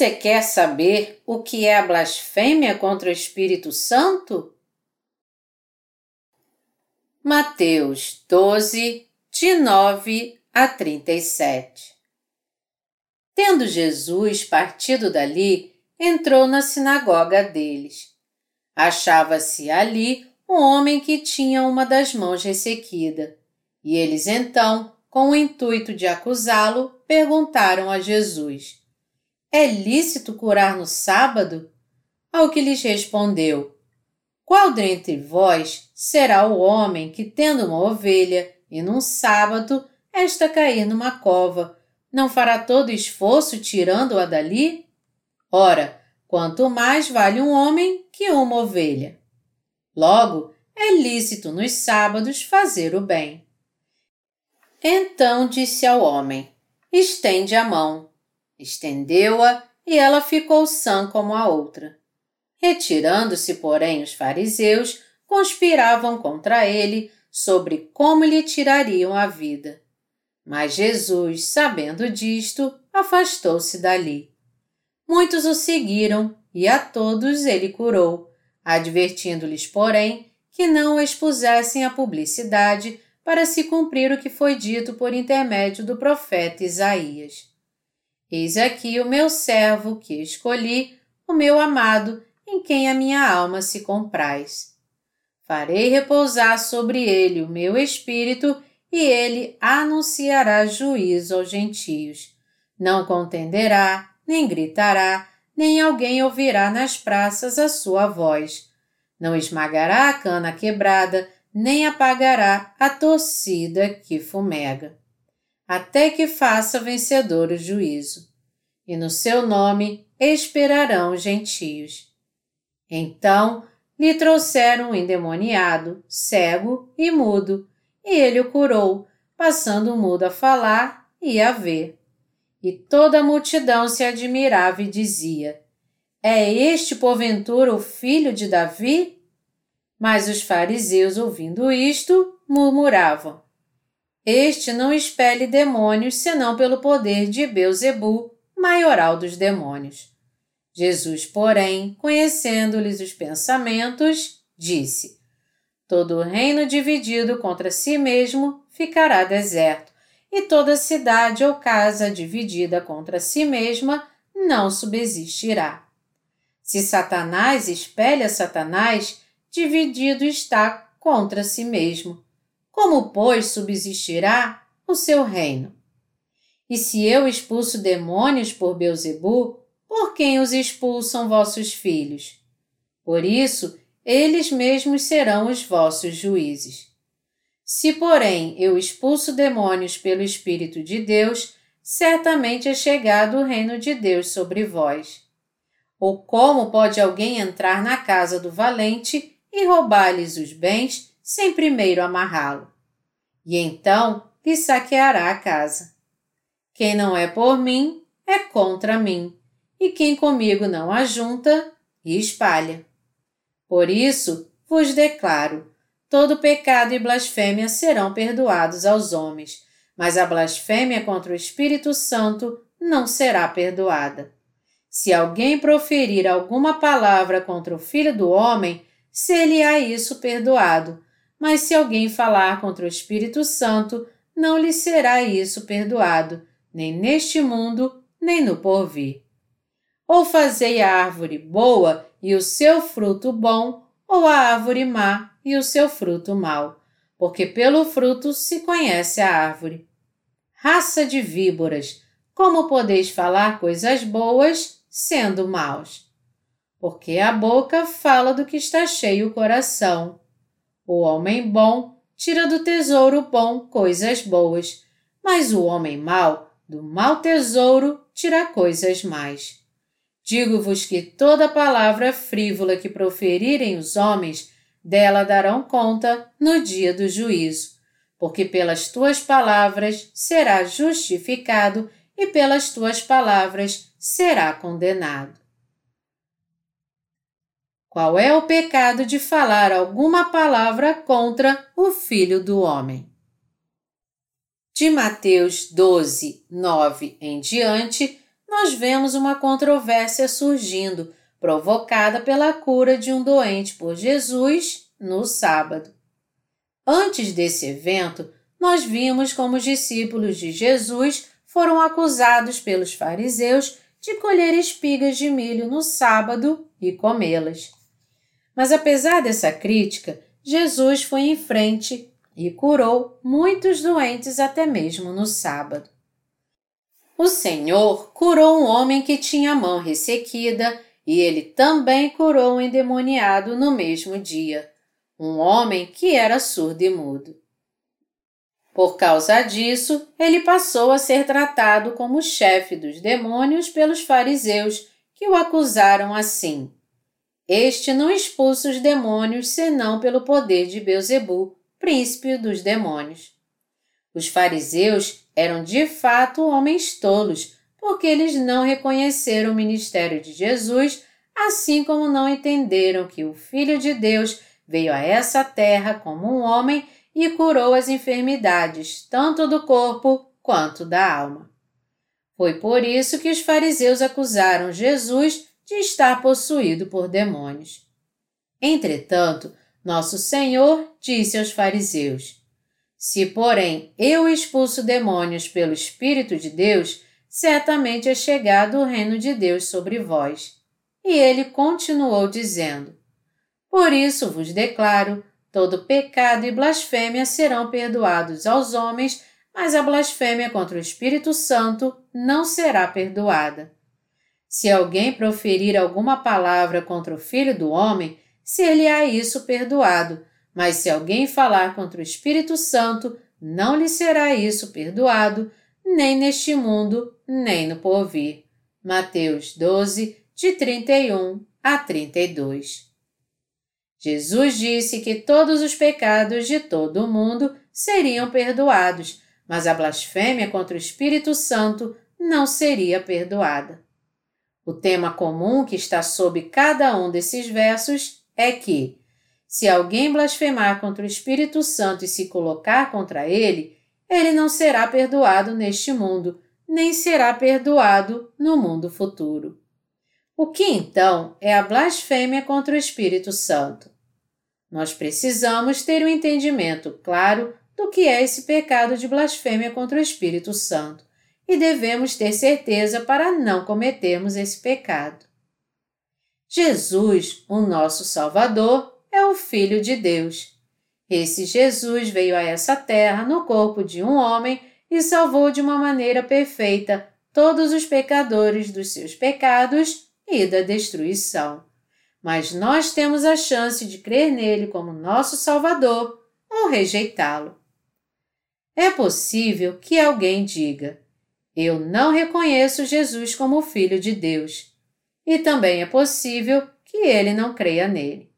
Você quer saber o que é a blasfêmia contra o Espírito Santo? Mateus 12, de 9 a 37 Tendo Jesus partido dali, entrou na sinagoga deles. Achava-se ali um homem que tinha uma das mãos ressequida. E eles então, com o intuito de acusá-lo, perguntaram a Jesus: É lícito curar no sábado? Ao que lhes respondeu: Qual dentre vós será o homem que, tendo uma ovelha, e num sábado, esta cair numa cova, não fará todo esforço tirando-a dali? Ora, quanto mais vale um homem que uma ovelha. Logo, é lícito nos sábados fazer o bem. Então disse ao homem: Estende a mão. Estendeu-a e ela ficou sã como a outra. Retirando-se, porém, os fariseus conspiravam contra ele sobre como lhe tirariam a vida. Mas Jesus, sabendo disto, afastou-se dali. Muitos o seguiram e a todos ele curou, advertindo-lhes, porém, que não expusessem à publicidade para se cumprir o que foi dito por intermédio do profeta Isaías. Eis aqui o meu servo que escolhi, o meu amado, em quem a minha alma se compraz. Farei repousar sobre ele o meu espírito e ele anunciará juízo aos gentios. Não contenderá, nem gritará, nem alguém ouvirá nas praças a sua voz. Não esmagará a cana quebrada, nem apagará a torcida que fumega, até que faça vencedor o juízo. E no seu nome esperarão os gentios. Então lhe trouxeram um endemoniado, cego e mudo, e ele o curou, passando o mudo a falar e a ver. E toda a multidão se admirava e dizia: É este, porventura, o filho de Davi? Mas os fariseus, ouvindo isto, murmuravam: Este não expele demônios senão pelo poder de Beuzebu, maioral dos demônios. Jesus, porém, conhecendo-lhes os pensamentos, disse: Todo reino dividido contra si mesmo ficará deserto, e toda cidade ou casa dividida contra si mesma não subsistirá. Se Satanás espelha Satanás, dividido está contra si mesmo. Como, pois, subsistirá o seu reino? E se eu expulso demônios por Beuzebu, por quem os expulsam vossos filhos? Por isso, eles mesmos serão os vossos juízes. Se, porém, eu expulso demônios pelo Espírito de Deus, certamente é chegado o reino de Deus sobre vós. Ou como pode alguém entrar na casa do valente e roubar-lhes os bens sem primeiro amarrá-lo? E então lhe saqueará a casa. Quem não é por mim é contra mim, e quem comigo não ajunta, espalha. Por isso vos declaro: todo pecado e blasfêmia serão perdoados aos homens, mas a blasfêmia contra o Espírito Santo não será perdoada. Se alguém proferir alguma palavra contra o Filho do Homem, ser-lhe-á isso perdoado, mas se alguém falar contra o Espírito Santo, não lhe será isso perdoado, nem neste mundo, nem no porvir. Ou fazei a árvore boa e o seu fruto bom, ou a árvore má e o seu fruto mau, porque pelo fruto se conhece a árvore. Raça de víboras, como podeis falar coisas boas sendo maus? Porque a boca fala do que está cheio o coração. O homem bom tira do tesouro bom coisas boas, mas o homem mau do mau tesouro tira coisas más. Digo-vos que toda palavra frívola que proferirem os homens, dela darão conta no dia do juízo, porque pelas tuas palavras será justificado e pelas tuas palavras será condenado. Qual é o pecado de falar alguma palavra contra o Filho do Homem? De Mateus 12, 9 em diante, nós vemos uma controvérsia surgindo, provocada pela cura de um doente por Jesus no sábado. Antes desse evento, nós vimos como os discípulos de Jesus foram acusados pelos fariseus de colher espigas de milho no sábado e comê-las. Mas apesar dessa crítica, Jesus foi em frente e curou muitos doentes até mesmo no sábado. O Senhor curou um homem que tinha a mão ressequida e ele também curou um endemoniado no mesmo dia, um homem que era surdo e mudo. Por causa disso, ele passou a ser tratado como chefe dos demônios pelos fariseus, que o acusaram assim. Este não expulsa os demônios senão pelo poder de Beuzebu, príncipe dos demônios. Os fariseus eram de fato homens tolos, porque eles não reconheceram o ministério de Jesus, assim como não entenderam que o Filho de Deus veio a essa terra como um homem e curou as enfermidades, tanto do corpo quanto da alma. Foi por isso que os fariseus acusaram Jesus de estar possuído por demônios. Entretanto, nosso Senhor disse aos fariseus: Se, porém, eu expulso demônios pelo Espírito de Deus, certamente é chegado o reino de Deus sobre vós. E ele continuou dizendo: Por isso vos declaro Todo pecado e blasfêmia serão perdoados aos homens, mas a blasfêmia contra o Espírito Santo não será perdoada. Se alguém proferir alguma palavra contra o Filho do Homem, ser-lhe-á isso perdoado, mas se alguém falar contra o Espírito Santo, não lhe será isso perdoado, nem neste mundo, nem no porvir. Mateus 12, de 31 a 32. Jesus disse que todos os pecados de todo o mundo seriam perdoados, mas a blasfêmia contra o Espírito Santo não seria perdoada. O tema comum que está sob cada um desses versos é que, se alguém blasfemar contra o Espírito Santo e se colocar contra ele, ele não será perdoado neste mundo, nem será perdoado no mundo futuro. O que então é a blasfêmia contra o Espírito Santo? Nós precisamos ter um entendimento claro do que é esse pecado de blasfêmia contra o Espírito Santo e devemos ter certeza para não cometermos esse pecado. Jesus, o nosso Salvador, é o Filho de Deus. Esse Jesus veio a essa terra no corpo de um homem e salvou de uma maneira perfeita todos os pecadores dos seus pecados e da destruição mas nós temos a chance de crer nele como nosso Salvador ou rejeitá-lo. É possível que alguém diga: Eu não reconheço Jesus como Filho de Deus. E também é possível que ele não creia nele.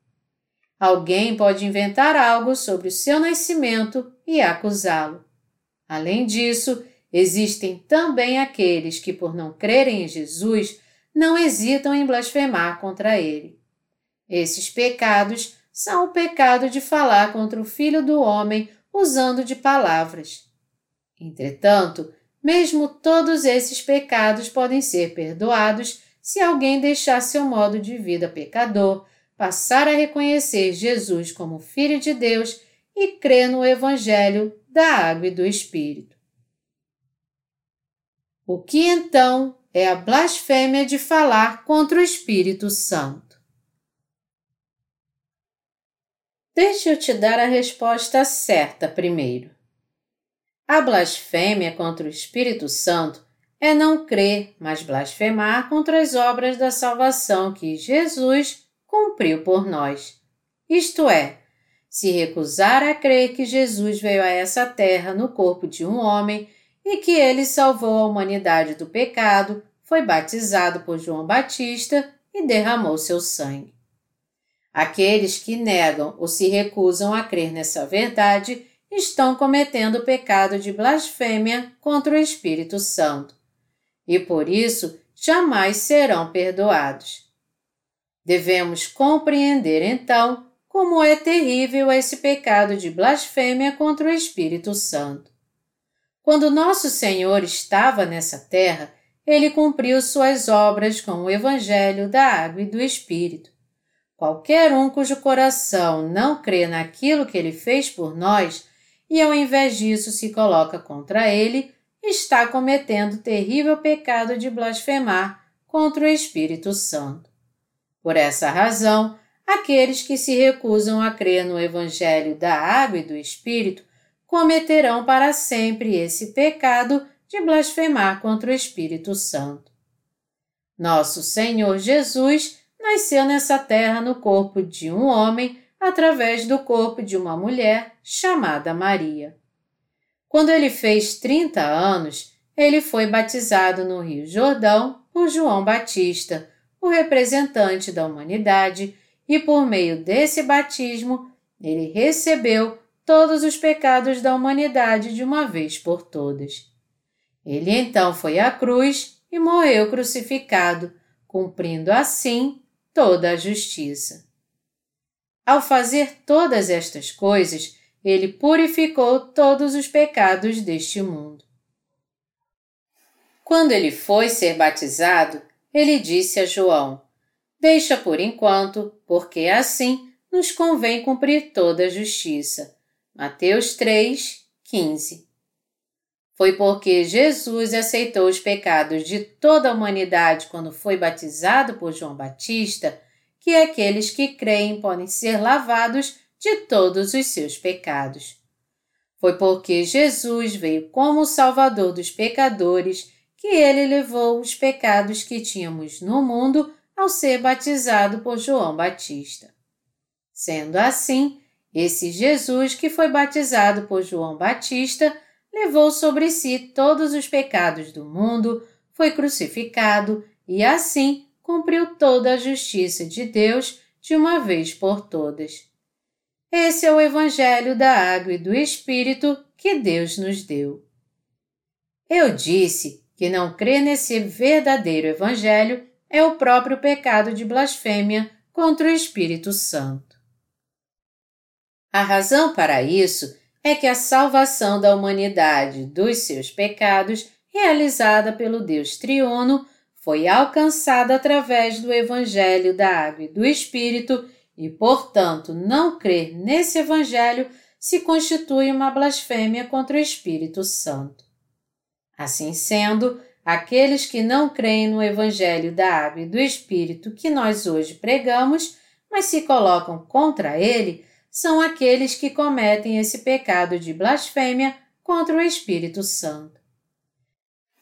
Alguém pode inventar algo sobre o seu nascimento e acusá-lo. Além disso, existem também aqueles que, por não crerem em Jesus, não hesitam em blasfemar contra ele. Esses pecados são o pecado de falar contra o Filho do Homem usando de palavras. Entretanto, mesmo todos esses pecados podem ser perdoados se alguém deixar seu modo de vida pecador, passar a reconhecer Jesus como Filho de Deus e crer no Evangelho da Água e do Espírito. O que então é a blasfêmia de falar contra o Espírito Santo? Deixa eu te dar a resposta certa primeiro. A blasfêmia contra o Espírito Santo é não crer, mas blasfemar contra as obras da salvação que Jesus cumpriu por nós. Isto é, se recusar a crer que Jesus veio a essa terra no corpo de um homem e que ele salvou a humanidade do pecado, foi batizado por João Batista e derramou seu sangue. Aqueles que negam ou se recusam a crer nessa verdade estão cometendo o pecado de blasfêmia contra o Espírito Santo e por isso jamais serão perdoados. Devemos compreender então como é terrível esse pecado de blasfêmia contra o Espírito Santo. Quando nosso Senhor estava nessa terra, ele cumpriu suas obras com o Evangelho da Água e do Espírito. Qualquer um cujo coração não crê naquilo que ele fez por nós e ao invés disso se coloca contra ele, está cometendo o terrível pecado de blasfemar contra o Espírito Santo. Por essa razão, aqueles que se recusam a crer no Evangelho da Água e do Espírito cometerão para sempre esse pecado de blasfemar contra o Espírito Santo. Nosso Senhor Jesus nasceu nessa terra no corpo de um homem através do corpo de uma mulher chamada Maria. Quando ele fez 30 anos, ele foi batizado no Rio Jordão por João Batista, o representante da humanidade, e por meio desse batismo, ele recebeu todos os pecados da humanidade de uma vez por todas. Ele então foi à cruz e morreu crucificado, cumprindo assim toda a justiça. Ao fazer todas estas coisas, ele purificou todos os pecados deste mundo. Quando ele foi ser batizado, ele disse a João: Deixa por enquanto, porque assim nos convém cumprir toda a justiça. Mateus 3, 15. Foi porque Jesus aceitou os pecados de toda a humanidade quando foi batizado por João Batista que aqueles que creem podem ser lavados de todos os seus pecados. Foi porque Jesus veio como Salvador dos pecadores que ele levou os pecados que tínhamos no mundo ao ser batizado por João Batista. Sendo assim, esse Jesus que foi batizado por João Batista levou sobre si todos os pecados do mundo, foi crucificado e assim cumpriu toda a justiça de Deus de uma vez por todas. Esse é o Evangelho da Água e do Espírito que Deus nos deu. Eu disse que não crer nesse verdadeiro Evangelho é o próprio pecado de blasfêmia contra o Espírito Santo. A razão para isso é que a salvação da humanidade dos seus pecados, realizada pelo Deus triuno, foi alcançada através do Evangelho da Água e do Espírito e, portanto, não crer nesse Evangelho se constitui uma blasfêmia contra o Espírito Santo. Assim sendo, aqueles que não creem no Evangelho da Água e do Espírito que nós hoje pregamos, mas se colocam contra ele, são aqueles que cometem esse pecado de blasfêmia contra o Espírito Santo.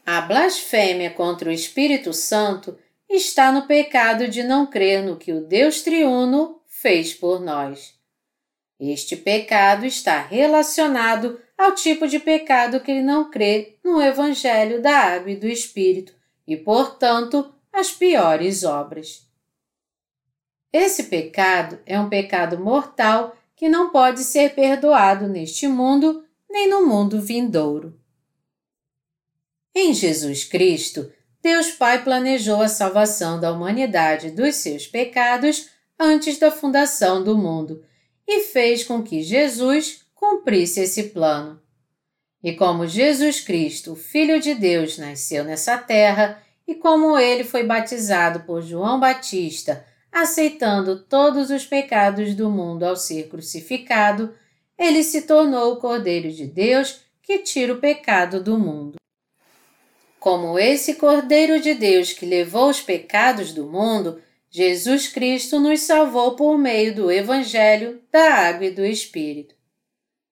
A blasfêmia contra o Espírito Santo está no pecado de não crer no que o Deus triuno fez por nós. Este pecado está relacionado ao tipo de pecado que não crê no Evangelho da Água e do Espírito e, portanto, as piores obras. Esse pecado é um pecado mortal que não pode ser perdoado neste mundo nem no mundo vindouro. Em Jesus Cristo, Deus Pai planejou a salvação da humanidade dos seus pecados antes da fundação do mundo e fez com que Jesus cumprisse esse plano. E como Jesus Cristo, Filho de Deus, nasceu nessa terra, e como ele foi batizado por João Batista, aceitando todos os pecados do mundo ao ser crucificado, ele se tornou o Cordeiro de Deus que tira o pecado do mundo. Como esse Cordeiro de Deus que levou os pecados do mundo, Jesus Cristo nos salvou por meio do Evangelho, da Água e do Espírito.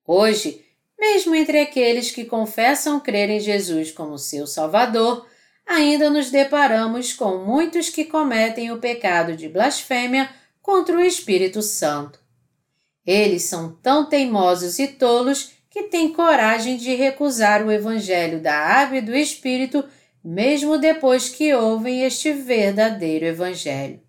Hoje, mesmo entre aqueles que confessam crer em Jesus como seu Salvador, ainda nos deparamos com muitos que cometem o pecado de blasfêmia contra o Espírito Santo. Eles são tão teimosos e tolos que têm coragem de recusar o Evangelho da Água e do Espírito, mesmo depois que ouvem este verdadeiro Evangelho.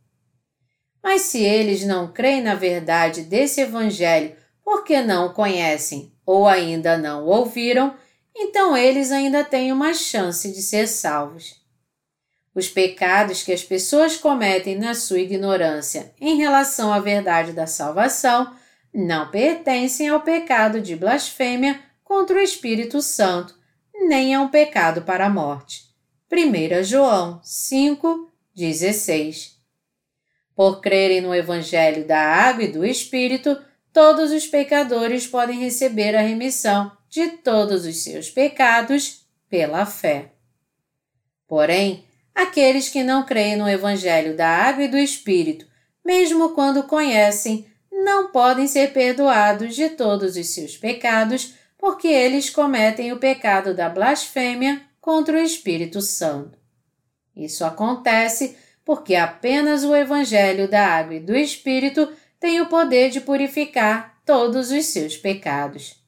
Mas se eles não creem na verdade desse Evangelho porque não o conhecem ou ainda não o ouviram, então eles ainda têm uma chance de ser salvos. Os pecados que as pessoas cometem na sua ignorância em relação à verdade da salvação não pertencem ao pecado de blasfêmia contra o Espírito Santo, nem a um pecado para a morte. 1 João 5, 16. Por crerem no Evangelho da Água e do Espírito, todos os pecadores podem receber a remissão de todos os seus pecados pela fé. Porém, aqueles que não creem no Evangelho da Água e do Espírito, mesmo quando conhecem, não podem ser perdoados de todos os seus pecados, porque eles cometem o pecado da blasfêmia contra o Espírito Santo. Isso acontece porque apenas o Evangelho da Água e do Espírito tem o poder de purificar todos os seus pecados.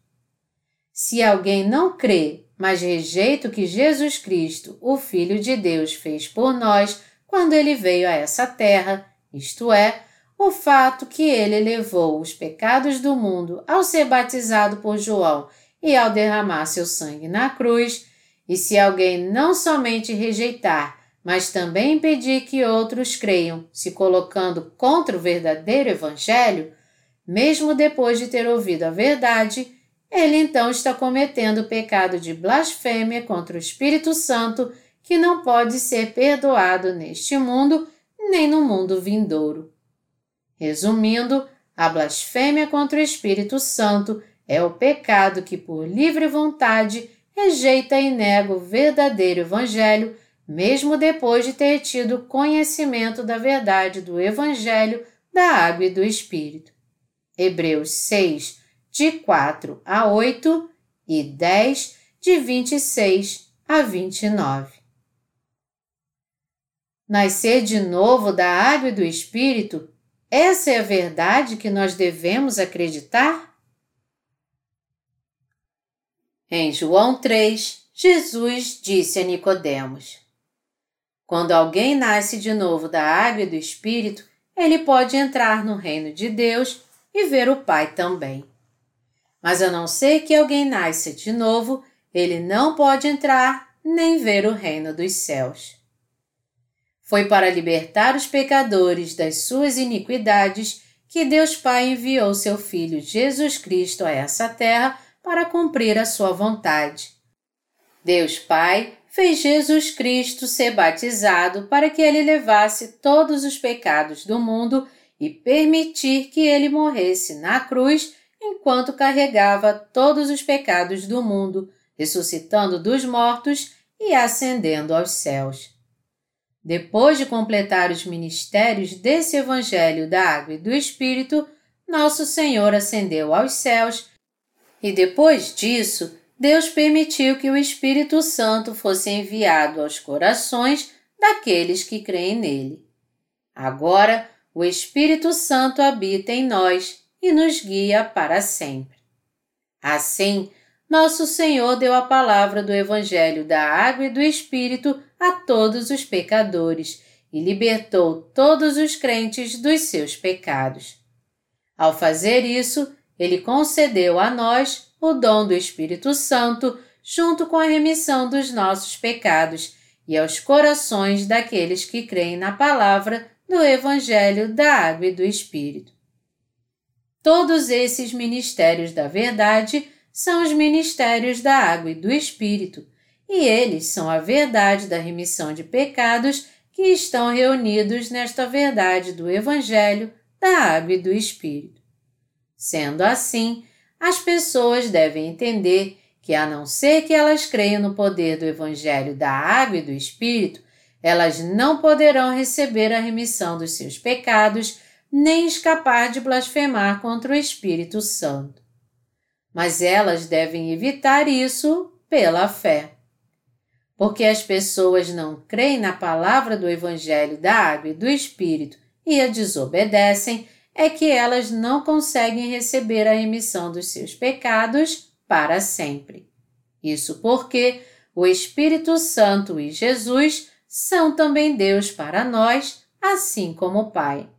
Se alguém não crê, mas rejeita o que Jesus Cristo, o Filho de Deus, fez por nós quando ele veio a essa terra, isto é, o fato que ele levou os pecados do mundo ao ser batizado por João e ao derramar seu sangue na cruz, e se alguém não somente rejeitar, mas também impedir que outros creiam, se colocando contra o verdadeiro Evangelho, mesmo depois de ter ouvido a verdade, ele então está cometendo o pecado de blasfêmia contra o Espírito Santo, que não pode ser perdoado neste mundo nem no mundo vindouro. Resumindo, a blasfêmia contra o Espírito Santo é o pecado que, por livre vontade, rejeita e nega o verdadeiro Evangelho, mesmo depois de ter tido conhecimento da verdade do Evangelho, da água e do Espírito. Hebreus 6, de 4 a 8 e 10, de 26 a 29. Nascer de novo da água e do Espírito, essa é a verdade que nós devemos acreditar? Em João 3, Jesus disse a Nicodemos: Quando alguém nasce de novo da água e do Espírito, ele pode entrar no reino de Deus e ver o Pai também. Mas a não ser que alguém nasça de novo, ele não pode entrar nem ver o reino dos céus. Foi para libertar os pecadores das suas iniquidades que Deus Pai enviou seu Filho Jesus Cristo a essa terra para cumprir a sua vontade. Deus Pai fez Jesus Cristo ser batizado para que ele levasse todos os pecados do mundo e permitir que ele morresse na cruz enquanto carregava todos os pecados do mundo, ressuscitando dos mortos e ascendendo aos céus. Depois de completar os ministérios desse Evangelho da Água e do Espírito, nosso Senhor ascendeu aos céus e depois disso, Deus permitiu que o Espírito Santo fosse enviado aos corações daqueles que creem nele. Agora, o Espírito Santo habita em nós e nos guia para sempre. Assim, nosso Senhor deu a palavra do Evangelho da Água e do Espírito a todos os pecadores e libertou todos os crentes dos seus pecados. Ao fazer isso, ele concedeu a nós o dom do Espírito Santo, junto com a remissão dos nossos pecados, e aos corações daqueles que creem na palavra do Evangelho da Água e do Espírito. Todos esses ministérios da verdade são os ministérios da água e do Espírito, e eles são a verdade da remissão de pecados que estão reunidos nesta verdade do Evangelho da água e do Espírito. Sendo assim, as pessoas devem entender que, a não ser que elas creiam no poder do Evangelho da Água e do Espírito, elas não poderão receber a remissão dos seus pecados nem escapar de blasfemar contra o Espírito Santo. Mas elas devem evitar isso pela fé. Porque as pessoas não creem na palavra do Evangelho da Água e do Espírito e a desobedecem, é que elas não conseguem receber a remissão dos seus pecados para sempre. Isso porque o Espírito Santo e Jesus são também Deus para nós, assim como o Pai.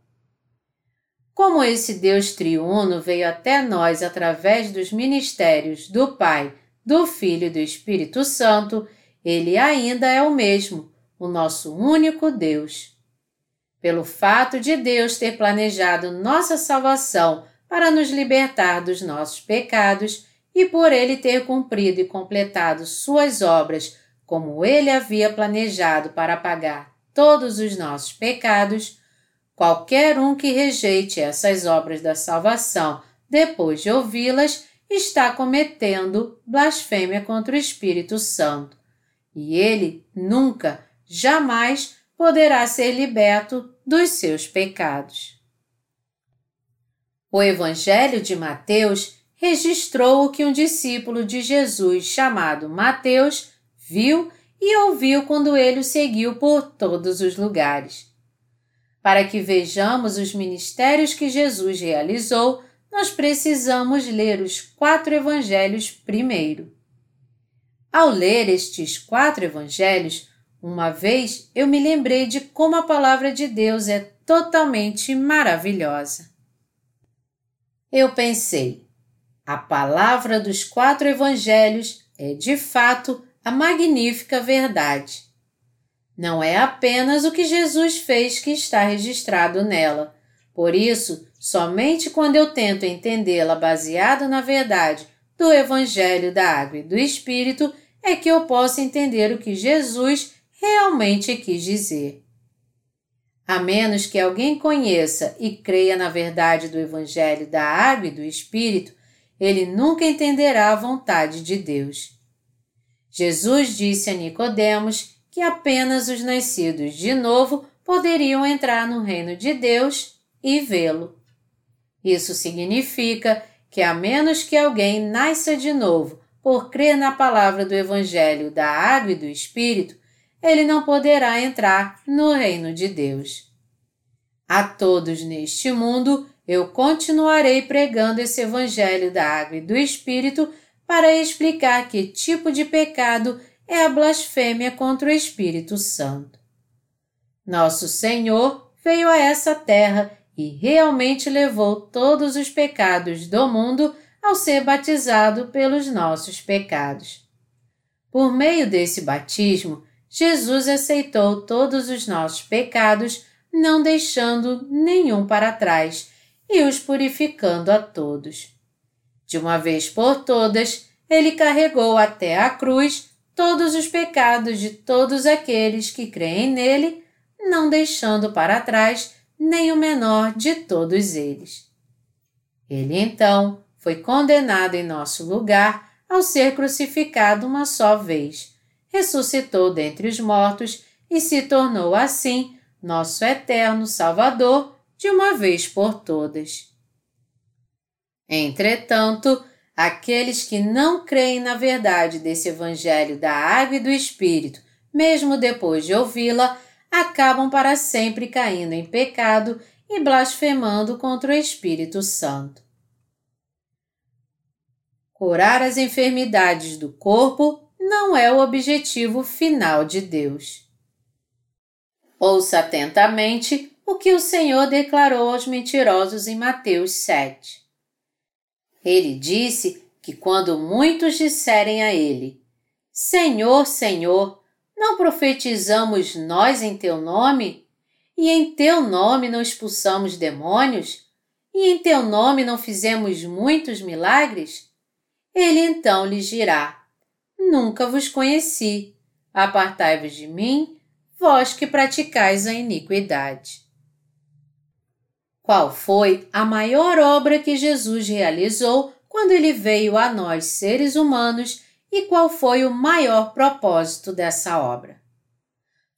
Como esse Deus triuno veio até nós através dos ministérios do Pai, do Filho e do Espírito Santo, ele ainda é o mesmo, o nosso único Deus pelo fato de Deus ter planejado nossa salvação para nos libertar dos nossos pecados e por ele ter cumprido e completado suas obras como ele havia planejado para pagar todos os nossos pecados, qualquer um que rejeite essas obras da salvação depois de ouvi-las está cometendo blasfêmia contra o Espírito Santo, e ele nunca, jamais poderá ser liberto dos seus pecados. O Evangelho de Mateus registrou o que um discípulo de Jesus chamado Mateus viu e ouviu quando ele o seguiu por todos os lugares. Para que vejamos os ministérios que Jesus realizou, nós precisamos ler os quatro evangelhos primeiro. Ao ler estes quatro evangelhos, uma vez eu me lembrei de como a palavra de Deus é totalmente maravilhosa. Eu pensei, a palavra dos quatro evangelhos é de fato a magnífica verdade. Não é apenas o que Jesus fez que está registrado nela. Por isso, Somente quando eu tento entendê-la baseada na verdade do Evangelho da Água e do Espírito é que eu posso entender o que Jesus realmente quis dizer. A menos que alguém conheça e creia na verdade do Evangelho da Água e do Espírito, ele nunca entenderá a vontade de Deus. Jesus disse a Nicodemos que apenas os nascidos de novo poderiam entrar no reino de Deus e vê-lo. Isso significa que, a menos que alguém nasça de novo por crer na palavra do Evangelho da Água e do Espírito, ele não poderá entrar no reino de Deus. A todos neste mundo eu continuarei pregando esse Evangelho da Água e do Espírito para explicar que tipo de pecado é a blasfêmia contra o Espírito Santo. Nosso Senhor veio a essa terra e realmente levou todos os pecados do mundo ao ser batizado pelos nossos pecados. Por meio desse batismo, Jesus aceitou todos os nossos pecados, não deixando nenhum para trás e os purificando a todos. De uma vez por todas, ele carregou até a cruz todos os pecados de todos aqueles que creem nele, não deixando para trás nem o menor de todos eles. Ele então foi condenado em nosso lugar ao ser crucificado uma só vez, ressuscitou dentre os mortos e se tornou assim nosso eterno Salvador de uma vez por todas. Entretanto, aqueles que não creem na verdade desse Evangelho da Água e do Espírito, mesmo depois de ouvi-la, acabam para sempre caindo em pecado e blasfemando contra o Espírito Santo. Curar as enfermidades do corpo não é o objetivo final de Deus. Ouça atentamente o que o Senhor declarou aos mentirosos em Mateus 7. Ele disse que quando muitos disserem a ele: Senhor, Senhor, não profetizamos nós em teu nome? E em teu nome não expulsamos demônios? E em teu nome não fizemos muitos milagres? Ele então lhes dirá: Nunca vos conheci. Apartai-vos de mim, vós que praticais a iniquidade. Qual foi a maior obra que Jesus realizou quando ele veio a nós, seres humanos, e qual foi o maior propósito dessa obra.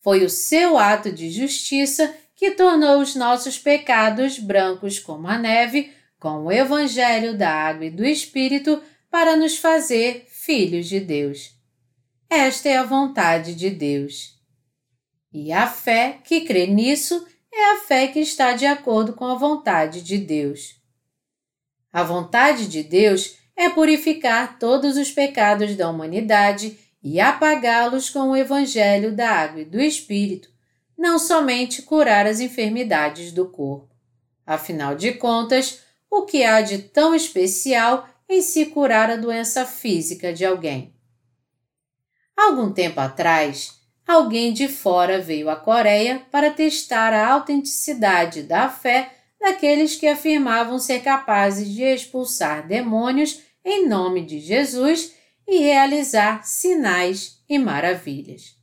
Foi o seu ato de justiça que tornou os nossos pecados brancos como a neve, com o Evangelho da Água e do Espírito, para nos fazer filhos de Deus. Esta é a vontade de Deus. E a fé que crê nisso é a fé que está de acordo com a vontade de Deus. A vontade de Deus é purificar todos os pecados da humanidade e apagá-los com o Evangelho da Água e do Espírito, não somente curar as enfermidades do corpo. Afinal de contas, o que há de tão especial em se curar a doença física de alguém? Algum tempo atrás, alguém de fora veio à Coreia para testar a autenticidade da fé daqueles que afirmavam ser capazes de expulsar demônios em nome de Jesus e realizar sinais e maravilhas.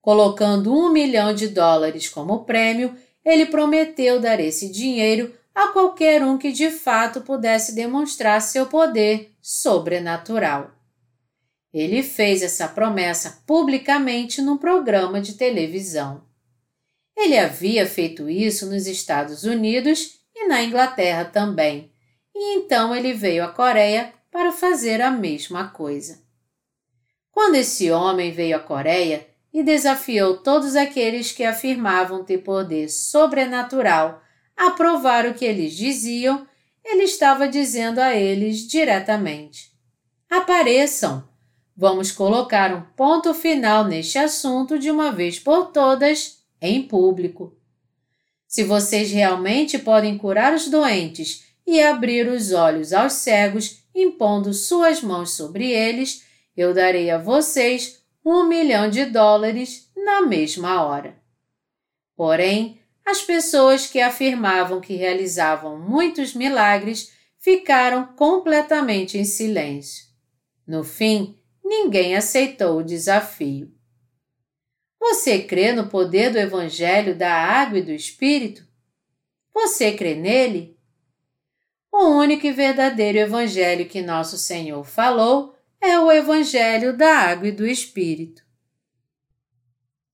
Colocando um milhão de dólares como prêmio, ele prometeu dar esse dinheiro a qualquer um que de fato pudesse demonstrar seu poder sobrenatural. Ele fez essa promessa publicamente num programa de televisão. Ele havia feito isso nos Estados Unidos e na Inglaterra também, e então ele veio à Coreia para fazer a mesma coisa. Quando esse homem veio à Coreia e desafiou todos aqueles que afirmavam ter poder sobrenatural a provar o que eles diziam, ele estava dizendo a eles diretamente: Apareçam! Vamos colocar um ponto final neste assunto de uma vez por todas, em público. Se vocês realmente podem curar os doentes e abrir os olhos aos cegos, impondo suas mãos sobre eles, eu darei a vocês um milhão de dólares na mesma hora. Porém, as pessoas que afirmavam que realizavam muitos milagres ficaram completamente em silêncio. No fim, ninguém aceitou o desafio. Você crê no poder do Evangelho da Água e do Espírito? Você crê nele? O único e verdadeiro Evangelho que nosso Senhor falou é o Evangelho da Água e do Espírito.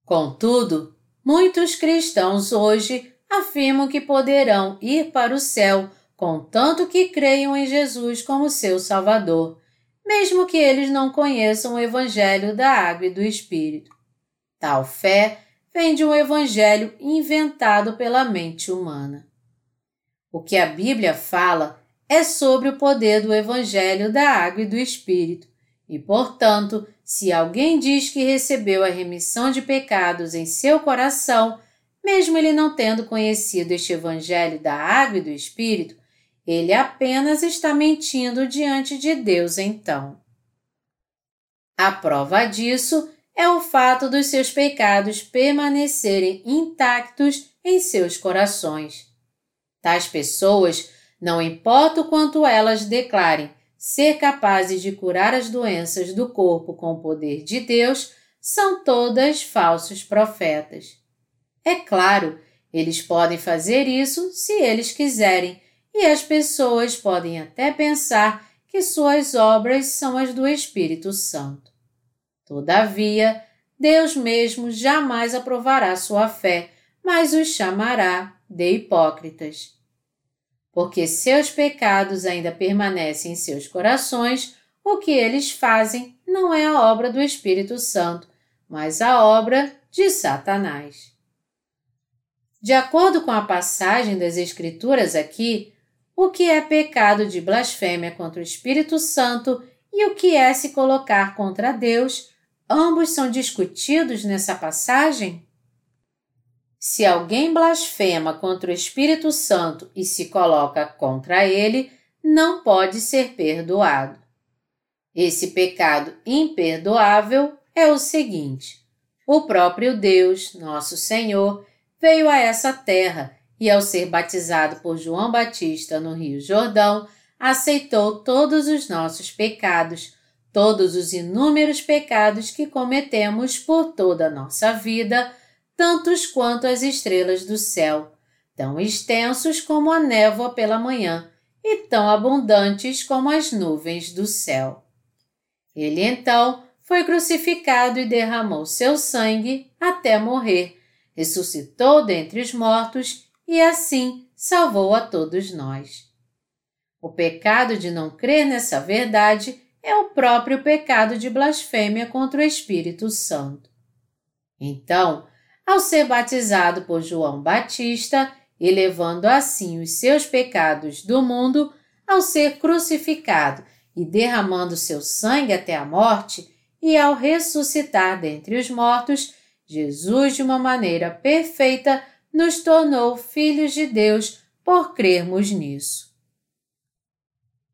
Contudo, muitos cristãos hoje afirmam que poderão ir para o céu contanto que creiam em Jesus como seu Salvador, mesmo que eles não conheçam o Evangelho da Água e do Espírito. Tal fé vem de um Evangelho inventado pela mente humana. O que a Bíblia fala é sobre o poder do Evangelho da Água e do Espírito, e, portanto, se alguém diz que recebeu a remissão de pecados em seu coração, mesmo ele não tendo conhecido este Evangelho da Água e do Espírito, ele apenas está mentindo diante de Deus então. A prova disso é o fato dos seus pecados permanecerem intactos em seus corações. Tais pessoas, não importa o quanto elas declarem ser capazes de curar as doenças do corpo com o poder de Deus, são todas falsos profetas. É claro, eles podem fazer isso se eles quiserem, e as pessoas podem até pensar que suas obras são as do Espírito Santo. Todavia, Deus mesmo jamais aprovará sua fé, mas os chamará de hipócritas. Porque seus pecados ainda permanecem em seus corações, o que eles fazem não é a obra do Espírito Santo, mas a obra de Satanás. De acordo com a passagem das Escrituras aqui, o que é pecado de blasfêmia contra o Espírito Santo e o que é se colocar contra Deus, ambos são discutidos nessa passagem? Se alguém blasfema contra o Espírito Santo e se coloca contra ele, não pode ser perdoado. Esse pecado imperdoável é o seguinte: o próprio Deus, nosso Senhor, veio a essa terra e, ao ser batizado por João Batista no Rio Jordão, aceitou todos os nossos pecados, todos os inúmeros pecados que cometemos por toda a nossa vida, tantos quanto as estrelas do céu, tão extensos como a névoa pela manhã e tão abundantes como as nuvens do céu. Ele então foi crucificado e derramou seu sangue até morrer, ressuscitou dentre os mortos e assim salvou a todos nós. O pecado de não crer nessa verdade é o próprio pecado de blasfêmia contra o Espírito Santo. Então, ao ser batizado por João Batista e levando assim os seus pecados do mundo, ao ser crucificado e derramando seu sangue até a morte, e ao ressuscitar dentre os mortos, Jesus, de uma maneira perfeita, nos tornou filhos de Deus por crermos nisso.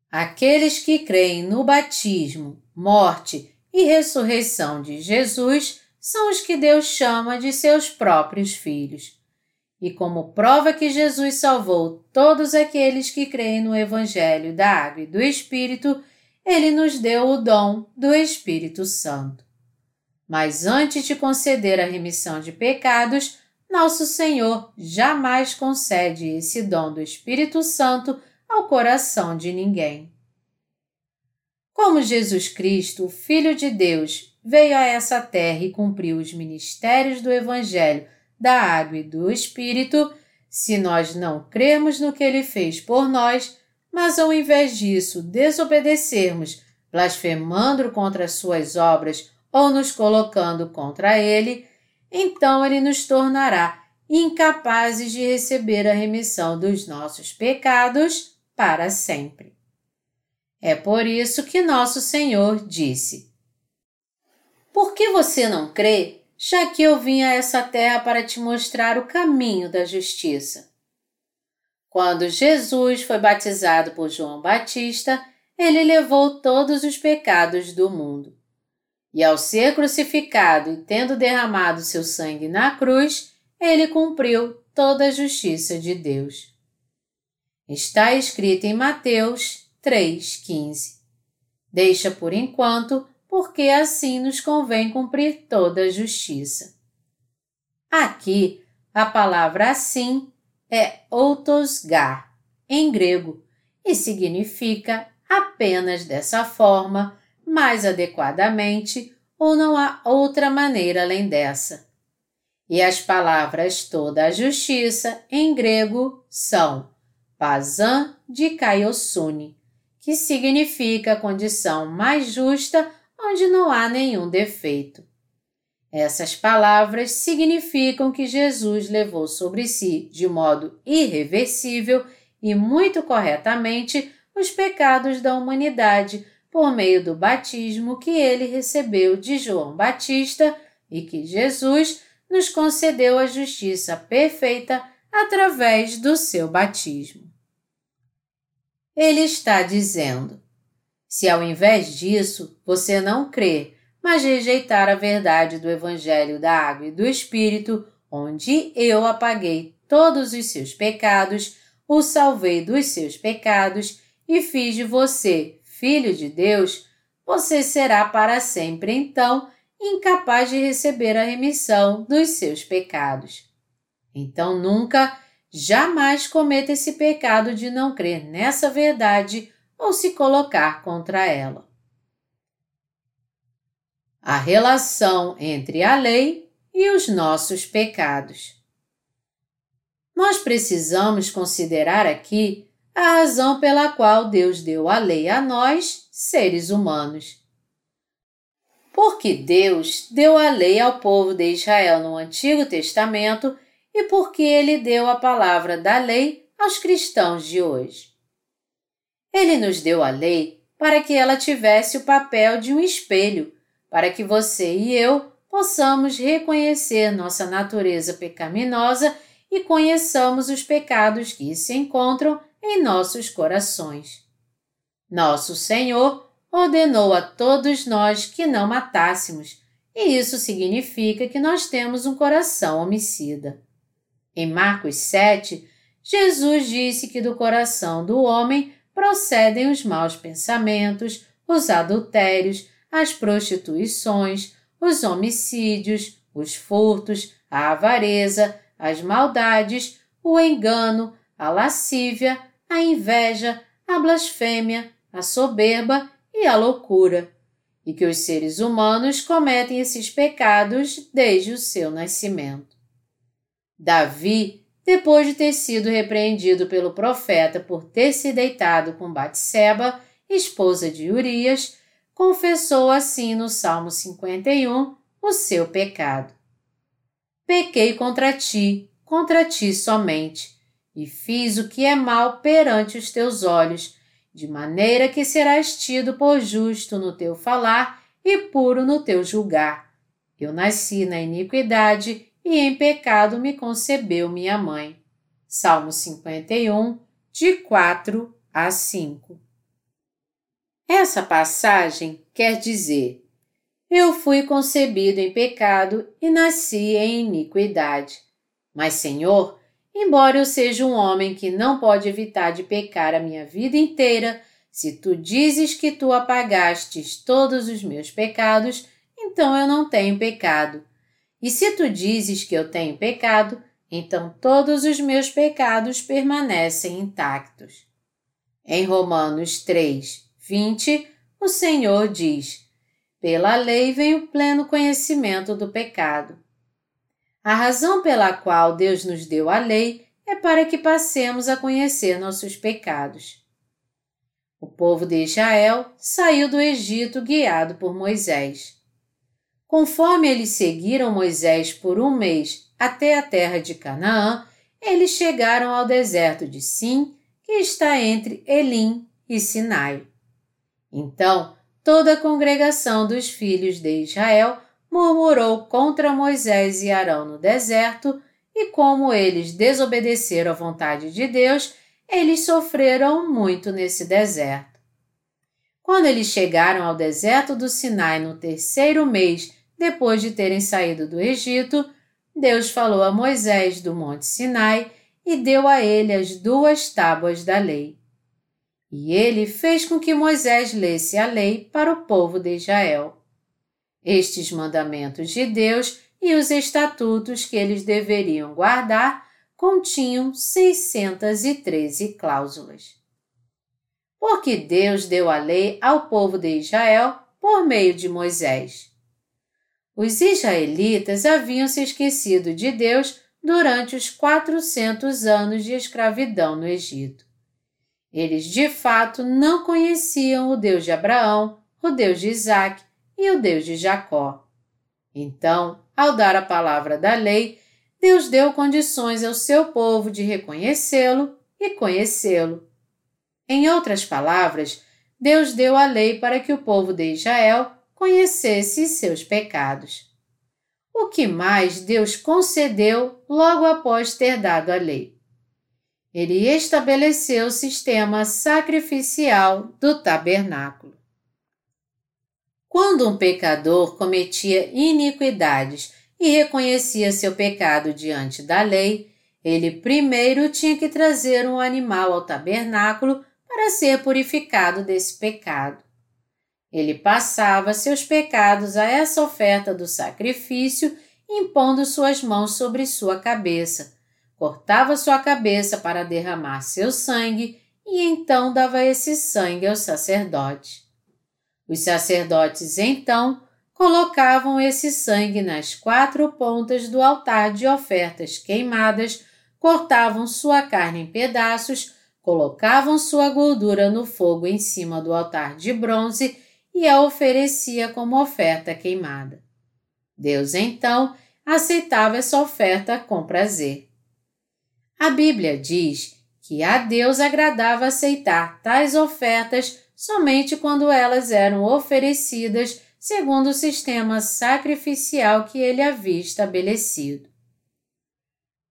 Aqueles que creem no batismo, morte e ressurreição de Jesus são os que Deus chama de seus próprios filhos. E como prova que Jesus salvou todos aqueles que creem no Evangelho da Água e do Espírito, ele nos deu o dom do Espírito Santo. Mas antes de conceder a remissão de pecados, nosso Senhor jamais concede esse dom do Espírito Santo ao coração de ninguém. Como Jesus Cristo, Filho de Deus, veio a essa terra e cumpriu os ministérios do Evangelho, da água e do Espírito, se nós não cremos no que ele fez por nós, mas ao invés disso desobedecermos, blasfemando contra as suas obras ou nos colocando contra ele, então ele nos tornará incapazes de receber a remissão dos nossos pecados para sempre. É por isso que nosso Senhor disse: Por que você não crê, já que eu vim a essa terra para te mostrar o caminho da justiça? Quando Jesus foi batizado por João Batista, ele levou todos os pecados do mundo. E ao ser crucificado e tendo derramado seu sangue na cruz, ele cumpriu toda a justiça de Deus. Está escrito em Mateus 3,15. Deixa por enquanto, porque assim nos convém cumprir toda a justiça. Aqui, a palavra assim é outosgar, em grego, e significa apenas dessa forma mais adequadamente ou não há outra maneira além dessa. E as palavras toda a justiça em grego são pazan de kaiosune, que significa condição mais justa onde não há nenhum defeito. Essas palavras significam que Jesus levou sobre si, de modo irreversível e muito corretamente, os pecados da humanidade por meio do batismo que ele recebeu de João Batista e que Jesus nos concedeu a justiça perfeita através do seu batismo. Ele está dizendo: se ao invés disso você não crer, mas rejeitar a verdade do Evangelho da Água e do Espírito, onde eu apaguei todos os seus pecados, o salvei dos seus pecados e fiz de você filho de Deus, você será para sempre então incapaz de receber a remissão dos seus pecados. Então nunca, jamais cometa esse pecado de não crer nessa verdade ou se colocar contra ela. A relação entre a lei e os nossos pecados. Nós precisamos considerar aqui a razão pela qual Deus deu a lei a nós, seres humanos. Porque Deus deu a lei ao povo de Israel no Antigo Testamento e porque ele deu a palavra da lei aos cristãos de hoje. Ele nos deu a lei para que ela tivesse o papel de um espelho, para que você e eu possamos reconhecer nossa natureza pecaminosa e conheçamos os pecados que se encontram em nossos corações. Nosso Senhor ordenou a todos nós que não matássemos, e isso significa que nós temos um coração homicida. Em Marcos 7, Jesus disse que do coração do homem procedem os maus pensamentos, os adultérios, as prostituições, os homicídios, os furtos, a avareza, as maldades, o engano, a lascívia, a inveja, a blasfêmia, a soberba e a loucura, e que os seres humanos cometem esses pecados desde o seu nascimento. Davi, depois de ter sido repreendido pelo profeta por ter se deitado com Batseba, esposa de Urias, confessou assim no Salmo 51 o seu pecado. Pequei contra ti, contra ti somente, e fiz o que é mal perante os teus olhos, de maneira que serás tido por justo no teu falar e puro no teu julgar. Eu nasci na iniquidade e em pecado me concebeu minha mãe. Salmo 51, de 4 a 5. Essa passagem quer dizer: Eu fui concebido em pecado e nasci em iniquidade. Mas, Senhor, Embora eu seja um homem que não pode evitar de pecar a minha vida inteira, Se tu dizes que tu apagastes todos os meus pecados, então eu não tenho pecado. E se tu dizes que eu tenho pecado, então todos os meus pecados permanecem intactos. Em Romanos 3, 20, o Senhor diz: Pela lei vem o pleno conhecimento do pecado. A razão pela qual Deus nos deu a lei é para que passemos a conhecer nossos pecados. O povo de Israel saiu do Egito guiado por Moisés. Conforme eles seguiram Moisés por um mês até a terra de Canaã, eles chegaram ao deserto de Sim, que está entre Elim e Sinai. Então, toda a congregação dos filhos de Israel murmurou contra Moisés e Arão no deserto, e como eles desobedeceram à vontade de Deus, eles sofreram muito nesse deserto. Quando eles chegaram ao deserto do Sinai no terceiro mês depois de terem saído do Egito, Deus falou a Moisés do Monte Sinai e deu a ele as duas tábuas da lei. E ele fez com que Moisés lesse a lei para o povo de Israel. Estes mandamentos de Deus e os estatutos que eles deveriam guardar continham 613 cláusulas. Porque Deus deu a lei ao povo de Israel por meio de Moisés. Os israelitas haviam se esquecido de Deus durante os 400 anos de escravidão no Egito. Eles de fato não conheciam o Deus de Abraão, o Deus de Isaac e o Deus de Jacó. Então, ao dar a palavra da lei, Deus deu condições ao seu povo de reconhecê-lo e conhecê-lo. Em outras palavras, Deus deu a lei para que o povo de Israel conhecesse seus pecados. O que mais Deus concedeu logo após ter dado a lei? Ele estabeleceu o sistema sacrificial do tabernáculo. Quando um pecador cometia iniquidades e reconhecia seu pecado diante da lei, ele primeiro tinha que trazer um animal ao tabernáculo para ser purificado desse pecado. Ele passava seus pecados a essa oferta do sacrifício, impondo suas mãos sobre sua cabeça, cortava sua cabeça para derramar seu sangue e então dava esse sangue ao sacerdote. Os sacerdotes, então, colocavam esse sangue nas quatro pontas do altar de ofertas queimadas, cortavam sua carne em pedaços, colocavam sua gordura no fogo em cima do altar de bronze e a oferecia como oferta queimada. Deus, então, aceitava essa oferta com prazer. A Bíblia diz que a Deus agradava aceitar tais ofertas somente quando elas eram oferecidas segundo o sistema sacrificial que ele havia estabelecido.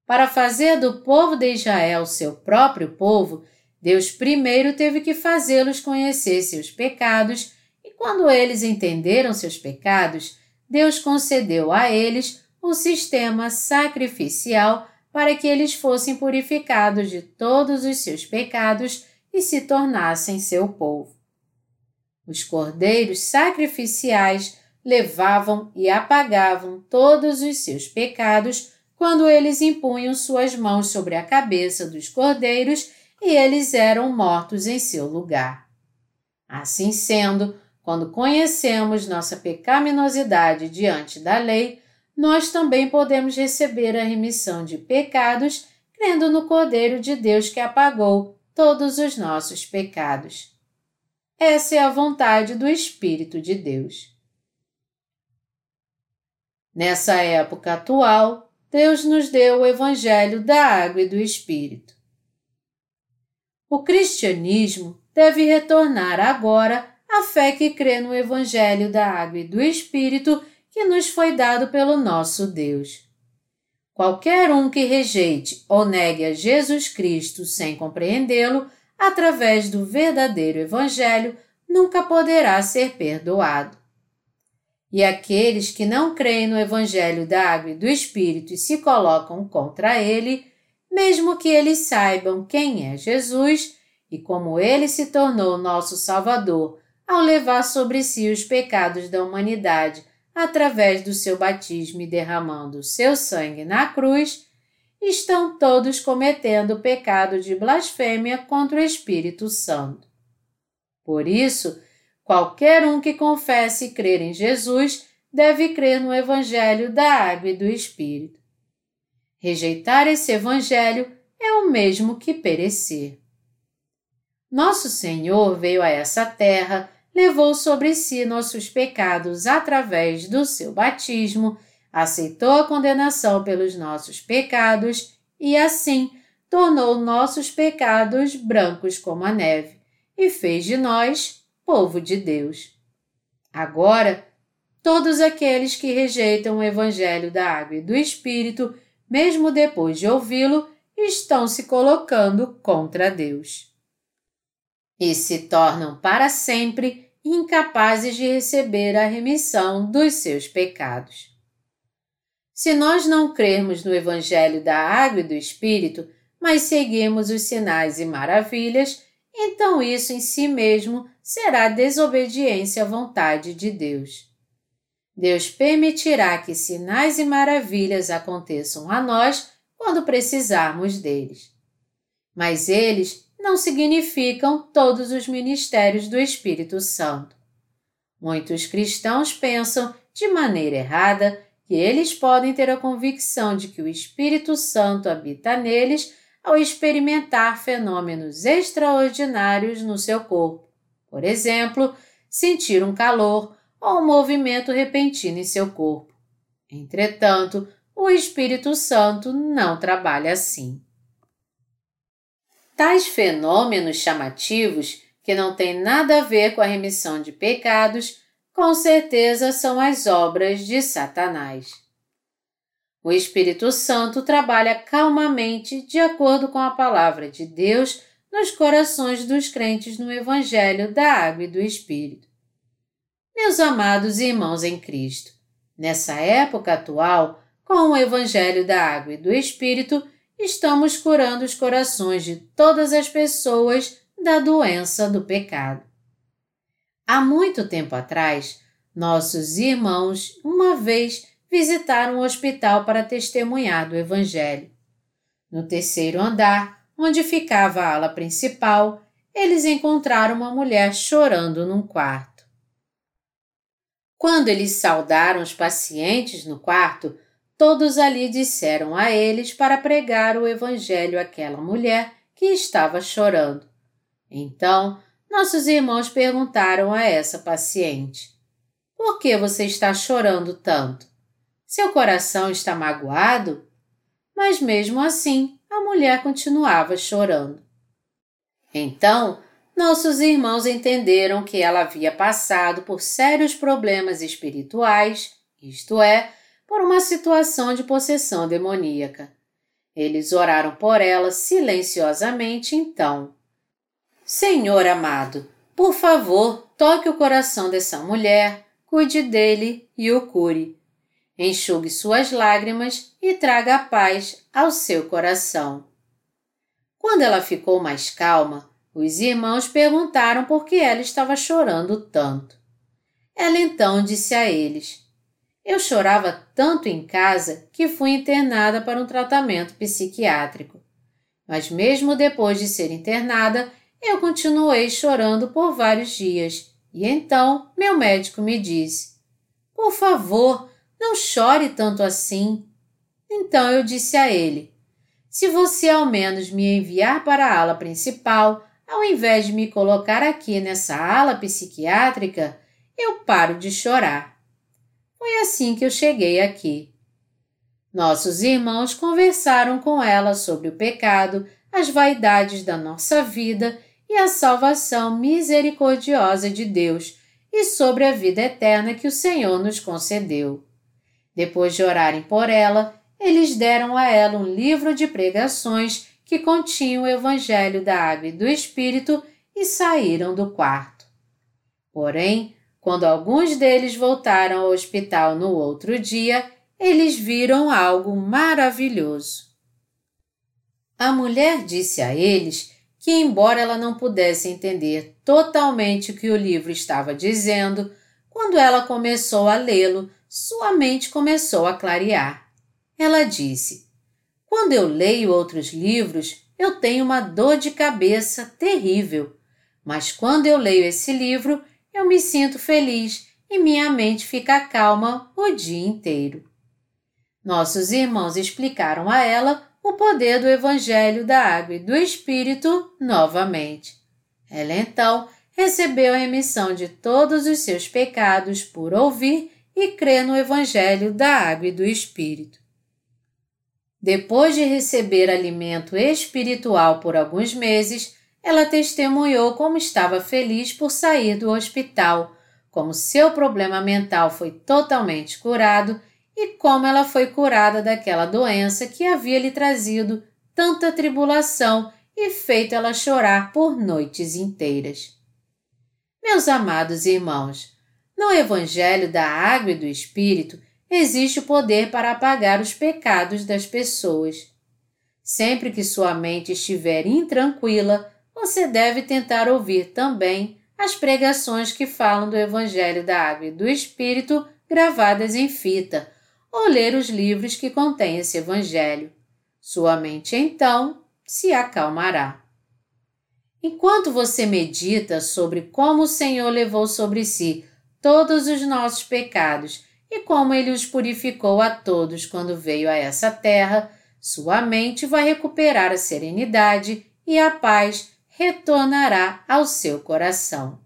Para fazer do povo de Israel seu próprio povo, Deus primeiro teve que fazê-los conhecer seus pecados, quando eles entenderam seus pecados, Deus concedeu a eles o sistema sacrificial para que eles fossem purificados de todos os seus pecados e se tornassem seu povo. Os cordeiros sacrificiais levavam e apagavam todos os seus pecados quando eles impunham suas mãos sobre a cabeça dos cordeiros e eles eram mortos em seu lugar. Assim sendo, quando conhecemos nossa pecaminosidade diante da lei, nós também podemos receber a remissão de pecados crendo no Cordeiro de Deus que apagou todos os nossos pecados. Essa é a vontade do Espírito de Deus. Nessa época atual, Deus nos deu o Evangelho da Água e do Espírito. O cristianismo deve retornar agora à fé que crê no Evangelho da Água e do Espírito que nos foi dado pelo nosso Deus. Qualquer um que rejeite ou negue a Jesus Cristo sem compreendê-lo através do verdadeiro Evangelho, nunca poderá ser perdoado. E aqueles que não creem no Evangelho da Água e do Espírito e se colocam contra ele, mesmo que eles saibam quem é Jesus, e como ele se tornou nosso Salvador ao levar sobre si os pecados da humanidade através do seu batismo e derramando seu sangue na cruz, estão todos cometendo o pecado de blasfêmia contra o Espírito Santo. Por isso, qualquer um que confesse crer em Jesus deve crer no Evangelho da Água e do Espírito. Rejeitar esse Evangelho é o mesmo que perecer. Nosso Senhor veio a essa terra, levou sobre si nossos pecados através do seu batismo, aceitou a condenação pelos nossos pecados e, assim, tornou nossos pecados brancos como a neve e fez de nós povo de Deus. Agora, todos aqueles que rejeitam o Evangelho da Água e do Espírito, mesmo depois de ouvi-lo, estão se colocando contra Deus. E se tornam para sempre incapazes de receber a remissão dos seus pecados. Se nós não crermos no Evangelho da Água e do Espírito, mas seguirmos os sinais e maravilhas, então isso em si mesmo será desobediência à vontade de Deus. Deus permitirá que sinais e maravilhas aconteçam a nós quando precisarmos deles. Mas eles não significam todos os ministérios do Espírito Santo. Muitos cristãos pensam, de maneira errada, que eles podem ter a convicção de que o Espírito Santo habita neles ao experimentar fenômenos extraordinários no seu corpo. Por exemplo, sentir um calor ou um movimento repentino em seu corpo. Entretanto, o Espírito Santo não trabalha assim. Tais fenômenos chamativos, que não têm nada a ver com a remissão de pecados, com certeza são as obras de Satanás. O Espírito Santo trabalha calmamente de acordo com a palavra de Deus nos corações dos crentes no Evangelho da Água e do Espírito. Meus amados irmãos em Cristo, nessa época atual, com o Evangelho da Água e do Espírito, estamos curando os corações de todas as pessoas da doença do pecado. Há muito tempo atrás, nossos irmãos, uma vez, visitaram o hospital para testemunhar do Evangelho. No terceiro andar, onde ficava a ala principal, eles encontraram uma mulher chorando num quarto. Quando eles saudaram os pacientes no quarto, todos ali disseram a eles para pregar o Evangelho àquela mulher que estava chorando. Então, nossos irmãos perguntaram a essa paciente: Por que você está chorando tanto? Seu coração está magoado? Mas mesmo assim, a mulher continuava chorando. Então, nossos irmãos entenderam que ela havia passado por sérios problemas espirituais, isto é, por uma situação de possessão demoníaca. Eles oraram por ela silenciosamente então. Senhor amado, por favor, toque o coração dessa mulher, cuide dele e o cure enxugue suas lágrimas e traga a paz ao seu coração. Quando ela ficou mais calma, os irmãos perguntaram por que ela estava chorando tanto. Ela então disse a eles: Eu chorava tanto em casa que fui internada para um tratamento psiquiátrico. Mas, mesmo depois de ser internada, eu continuei chorando por vários dias. E então meu médico me disse: Por favor, não chore tanto assim. Então eu disse a ele: Se você ao menos me enviar para a ala principal, ao invés de me colocar aqui nessa ala psiquiátrica, eu paro de chorar. Foi assim que eu cheguei aqui. Nossos irmãos conversaram com ela sobre o pecado, as vaidades da nossa vida e a salvação misericordiosa de Deus e sobre a vida eterna que o Senhor nos concedeu. Depois de orarem por ela, eles deram a ela um livro de pregações que continha o Evangelho da Água e do Espírito e saíram do quarto. Porém, quando alguns deles voltaram ao hospital no outro dia, eles viram algo maravilhoso. A mulher disse a eles que, embora ela não pudesse entender totalmente o que o livro estava dizendo, quando ela começou a lê-lo, sua mente começou a clarear. Ela disse: Quando eu leio outros livros, eu tenho uma dor de cabeça terrível. Mas quando eu leio esse livro, eu me sinto feliz e minha mente fica calma o dia inteiro. Nossos irmãos explicaram a ela o poder do Evangelho da Água e do Espírito novamente. Ela então recebeu a remissão de todos os seus pecados por ouvir e crer no Evangelho da Água e do Espírito. Depois de receber alimento espiritual por alguns meses, ela testemunhou como estava feliz por sair do hospital, como seu problema mental foi totalmente curado e como ela foi curada daquela doença que havia lhe trazido tanta tribulação e feito ela chorar por noites inteiras. Meus amados irmãos, no Evangelho da Água e do Espírito existe o poder para apagar os pecados das pessoas. Sempre que sua mente estiver intranquila, você deve tentar ouvir também as pregações que falam do Evangelho da Água e do Espírito gravadas em fita, ou ler os livros que contêm esse Evangelho. Sua mente então se acalmará. Enquanto você medita sobre como o Senhor levou sobre si todos os nossos pecados e como ele os purificou a todos quando veio a essa terra, sua mente vai recuperar a serenidade e a paz retornará ao seu coração.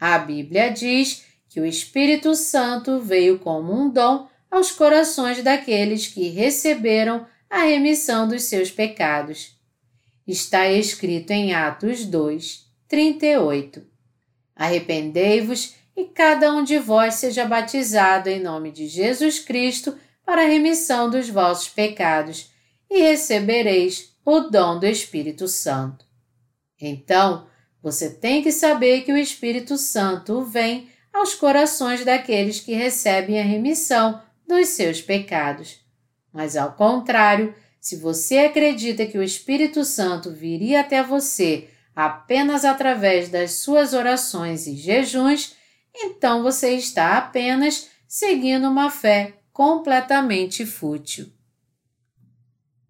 A Bíblia diz que o Espírito Santo veio como um dom aos corações daqueles que receberam a remissão dos seus pecados. Está escrito em Atos 2, 38. Arrependei-vos e cada um de vós seja batizado em nome de Jesus Cristo para a remissão dos vossos pecados, e recebereis o dom do Espírito Santo. Então, você tem que saber que o Espírito Santo vem aos corações daqueles que recebem a remissão dos seus pecados. Mas, ao contrário, se você acredita que o Espírito Santo viria até você apenas através das suas orações e jejuns, então você está apenas seguindo uma fé completamente fútil.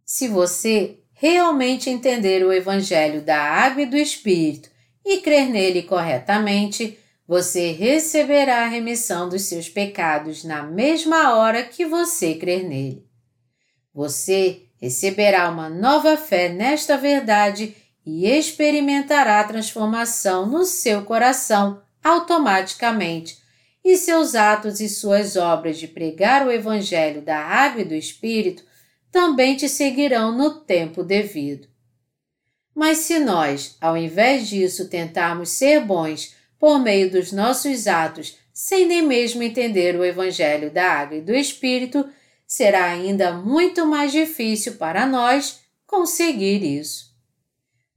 Se você realmente entender o Evangelho da Água e do Espírito e crer nele corretamente, você receberá a remissão dos seus pecados na mesma hora que você crer nele. Você receberá uma nova fé nesta verdade e experimentará a transformação no seu coração automaticamente, e seus atos e suas obras de pregar o Evangelho da Água e do Espírito também te seguirão no tempo devido. Mas se nós, ao invés disso, tentarmos ser bons por meio dos nossos atos, sem nem mesmo entender o Evangelho da Água e do Espírito, será ainda muito mais difícil para nós conseguir isso.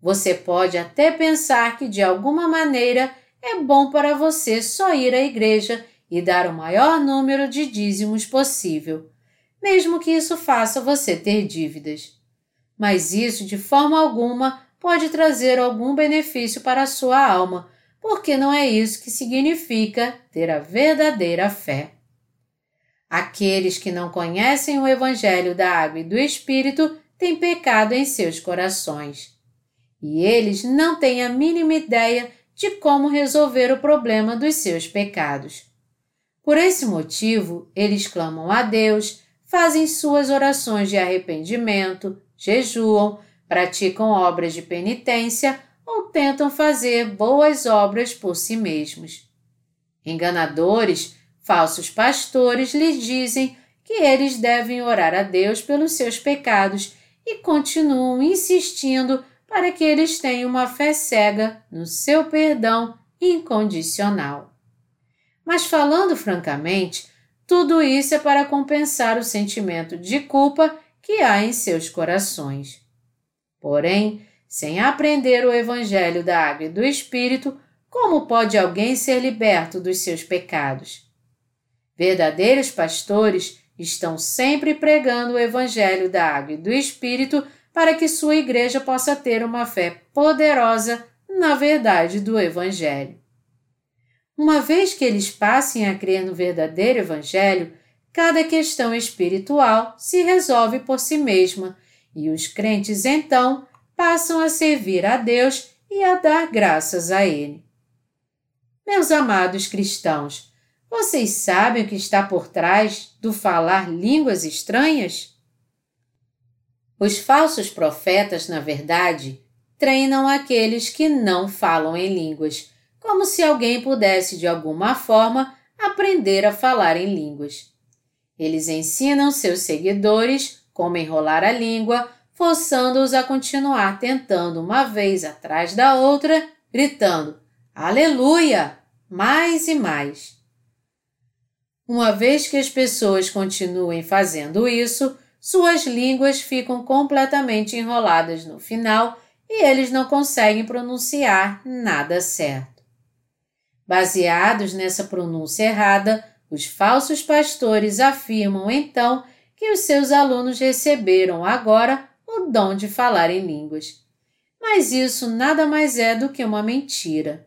Você pode até pensar que de alguma maneira é bom para você só ir à igreja e dar o maior número de dízimos possível mesmo que isso faça você ter dívidas. Mas isso, de forma alguma, pode trazer algum benefício para a sua alma, porque não é isso que significa ter a verdadeira fé. Aqueles que não conhecem o Evangelho da Água e do Espírito têm pecado em seus corações. E eles não têm a mínima ideia de como resolver o problema dos seus pecados. Por esse motivo, eles clamam a Deus, fazem suas orações de arrependimento, jejuam, praticam obras de penitência ou tentam fazer boas obras por si mesmos. Enganadores, falsos pastores lhes dizem que eles devem orar a Deus pelos seus pecados e continuam insistindo para que eles tenham uma fé cega no seu perdão incondicional. Mas falando francamente, tudo isso é para compensar o sentimento de culpa que há em seus corações. Porém, sem aprender o Evangelho da Água e do Espírito, como pode alguém ser liberto dos seus pecados? Verdadeiros pastores estão sempre pregando o Evangelho da Água e do Espírito para que sua igreja possa ter uma fé poderosa na verdade do Evangelho. Uma vez que eles passem a crer no verdadeiro Evangelho, cada questão espiritual se resolve por si mesma e os crentes então passam a servir a Deus e a dar graças a Ele. Meus amados cristãos, vocês sabem o que está por trás do falar línguas estranhas? Os falsos profetas, na verdade, treinam aqueles que não falam em línguas, como se alguém pudesse de alguma forma aprender a falar em línguas. Eles ensinam seus seguidores como enrolar a língua, forçando-os a continuar tentando uma vez atrás da outra, gritando Aleluia! Mais e mais. Uma vez que as pessoas continuem fazendo isso, suas línguas ficam completamente enroladas no final e eles não conseguem pronunciar nada certo. Baseados nessa pronúncia errada, os falsos pastores afirmam então que os seus alunos receberam agora o dom de falar em línguas. Mas isso nada mais é do que uma mentira.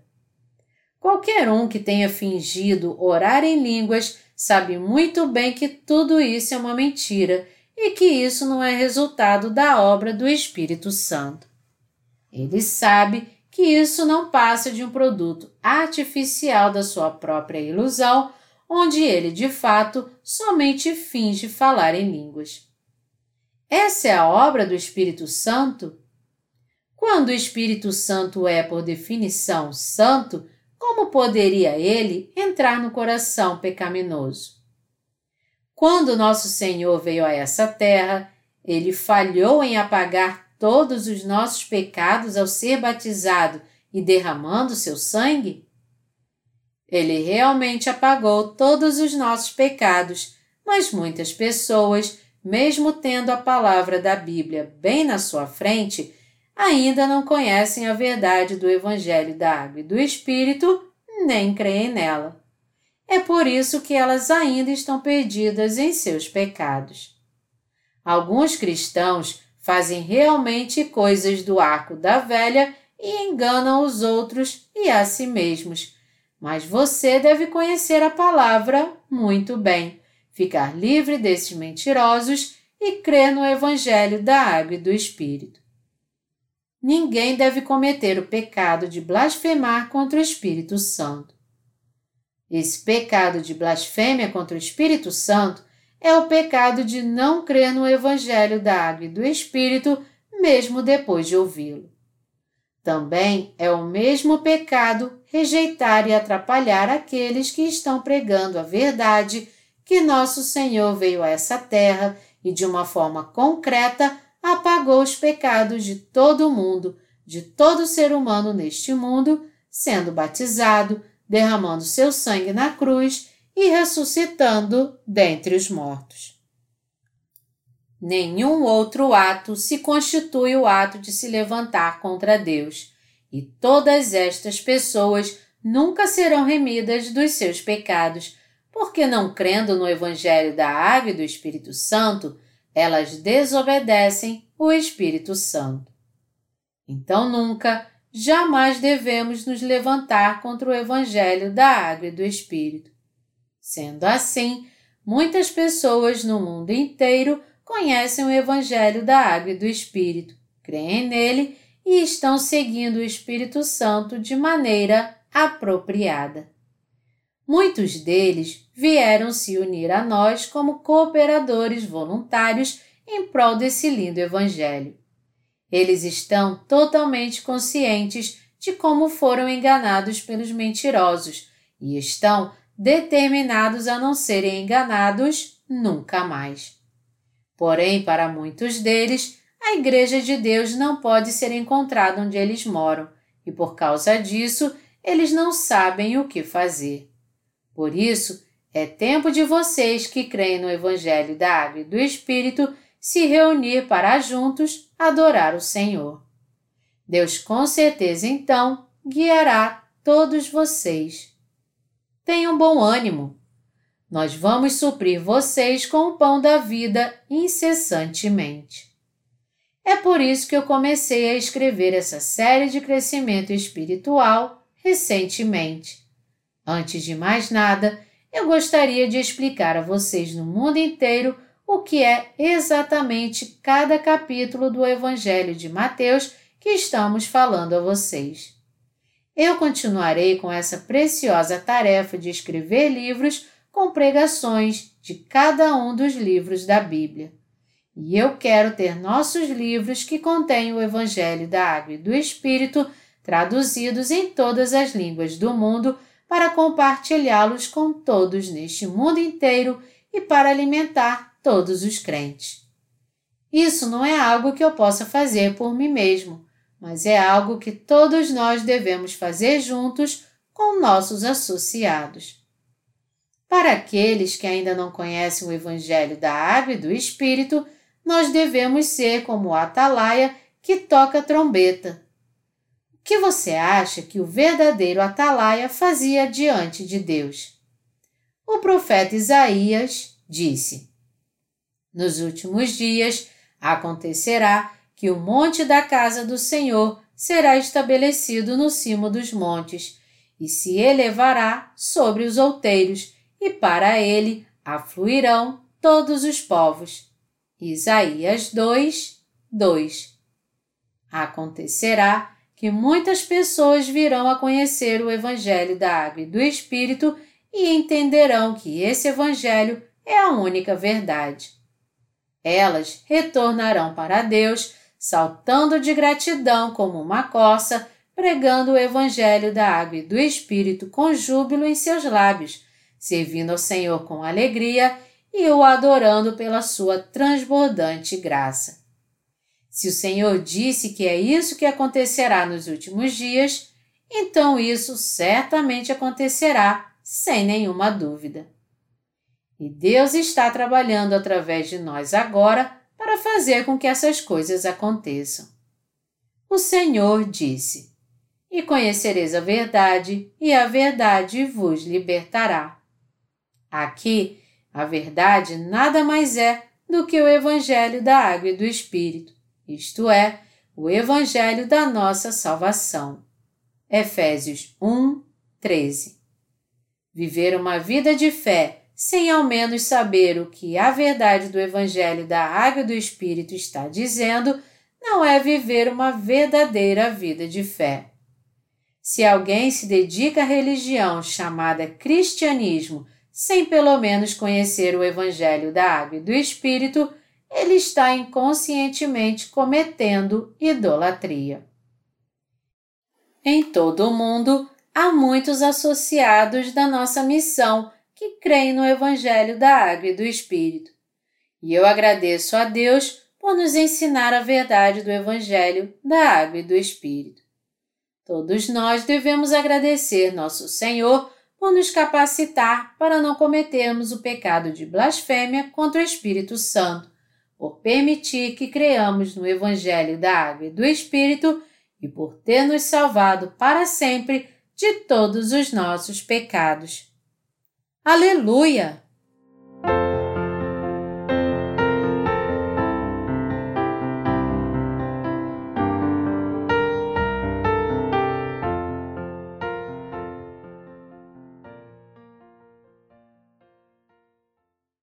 Qualquer um que tenha fingido orar em línguas sabe muito bem que tudo isso é uma mentira e que isso não é resultado da obra do Espírito Santo. Ele sabe que isso não passa de um produto artificial da sua própria ilusão, onde ele de fato somente finge falar em línguas. Essa é a obra do Espírito Santo? Quando o Espírito Santo é, por definição, santo, como poderia ele entrar no coração pecaminoso? Quando nosso Senhor veio a essa terra, ele falhou em apagar todos os nossos pecados ao ser batizado e derramando seu sangue? Ele realmente apagou todos os nossos pecados, mas muitas pessoas, mesmo tendo a palavra da Bíblia bem na sua frente, ainda não conhecem a verdade do Evangelho da Água e do Espírito, nem creem nela. É por isso que elas ainda estão perdidas em seus pecados. Alguns cristãos fazem realmente coisas do arco da velha e enganam os outros e a si mesmos. Mas você deve conhecer a palavra muito bem, ficar livre desses mentirosos e crer no Evangelho da Água e do Espírito. Ninguém deve cometer o pecado de blasfemar contra o Espírito Santo. Esse pecado de blasfêmia contra o Espírito Santo é o pecado de não crer no Evangelho da Água e do Espírito, mesmo depois de ouvi-lo. Também é o mesmo pecado rejeitar e atrapalhar aqueles que estão pregando a verdade que nosso Senhor veio a essa terra e, de uma forma concreta, apagou os pecados de todo o mundo, de todo ser humano neste mundo, sendo batizado, derramando seu sangue na cruz e ressuscitando dentre os mortos. Nenhum outro ato se constitui o ato de se levantar contra Deus, e todas estas pessoas nunca serão remidas dos seus pecados, porque não crendo no Evangelho da Água e do Espírito Santo, elas desobedecem o Espírito Santo. Então nunca, jamais devemos nos levantar contra o Evangelho da Água e do Espírito. Sendo assim, muitas pessoas no mundo inteiro conhecem o Evangelho da Água e do Espírito, creem nele e estão seguindo o Espírito Santo de maneira apropriada. Muitos deles vieram se unir a nós como cooperadores voluntários em prol desse lindo Evangelho. Eles estão totalmente conscientes de como foram enganados pelos mentirosos e estão determinados a não serem enganados nunca mais. Porém, para muitos deles, a Igreja de Deus não pode ser encontrada onde eles moram e, por causa disso, eles não sabem o que fazer. Por isso, é tempo de vocês que creem no Evangelho da Água e do Espírito se reunir para juntos adorar o Senhor. Deus com certeza então guiará todos vocês. Tenham bom ânimo. Nós vamos suprir vocês com o pão da vida incessantemente. É por isso que eu comecei a escrever essa série de crescimento espiritual recentemente. Antes de mais nada, eu gostaria de explicar a vocês no mundo inteiro o que é exatamente cada capítulo do Evangelho de Mateus que estamos falando a vocês. Eu continuarei com essa preciosa tarefa de escrever livros com pregações de cada um dos livros da Bíblia. E eu quero ter nossos livros que contêm o Evangelho da Água e do Espírito traduzidos em todas as línguas do mundo para compartilhá-los com todos neste mundo inteiro e para alimentar todos os crentes. Isso não é algo que eu possa fazer por mim mesmo, mas é algo que todos nós devemos fazer juntos com nossos associados. Para aqueles que ainda não conhecem o Evangelho da Água e do Espírito, nós devemos ser como o atalaia que toca trombeta. O que você acha que o verdadeiro atalaia fazia diante de Deus? O profeta Isaías disse: Nos últimos dias acontecerá que o monte da casa do Senhor será estabelecido no cimo dos montes, e se elevará sobre os outeiros, e para ele afluirão todos os povos. Isaías 2, 2 Acontecerá que muitas pessoas virão a conhecer o Evangelho da Água e do Espírito e entenderão que esse Evangelho é a única verdade. Elas retornarão para Deus saltando de gratidão como uma corça, pregando o Evangelho da água e do Espírito com júbilo em seus lábios, servindo ao Senhor com alegria e o adorando pela sua transbordante graça. Se o Senhor disse que é isso que acontecerá nos últimos dias, então isso certamente acontecerá, sem nenhuma dúvida. E Deus está trabalhando através de nós agora para fazer com que essas coisas aconteçam. O Senhor disse: E conhecereis a verdade, e a verdade vos libertará. Aqui, a verdade nada mais é do que o Evangelho da Água e do Espírito, isto é, o Evangelho da nossa salvação. Efésios 1, 13. Viver uma vida de fé sem ao menos saber o que a verdade do Evangelho da Água do Espírito está dizendo, não é viver uma verdadeira vida de fé. Se alguém se dedica à religião chamada cristianismo sem pelo menos conhecer o Evangelho da Água e do Espírito, ele está inconscientemente cometendo idolatria. Em todo o mundo, há muitos associados da nossa missão que creem no Evangelho da Água e do Espírito. E eu agradeço a Deus por nos ensinar a verdade do Evangelho da Água e do Espírito. Todos nós devemos agradecer nosso Senhor por nos capacitar para não cometermos o pecado de blasfêmia contra o Espírito Santo, por permitir que creamos no Evangelho da Água e do Espírito e por ter nos salvado para sempre de todos os nossos pecados. Aleluia!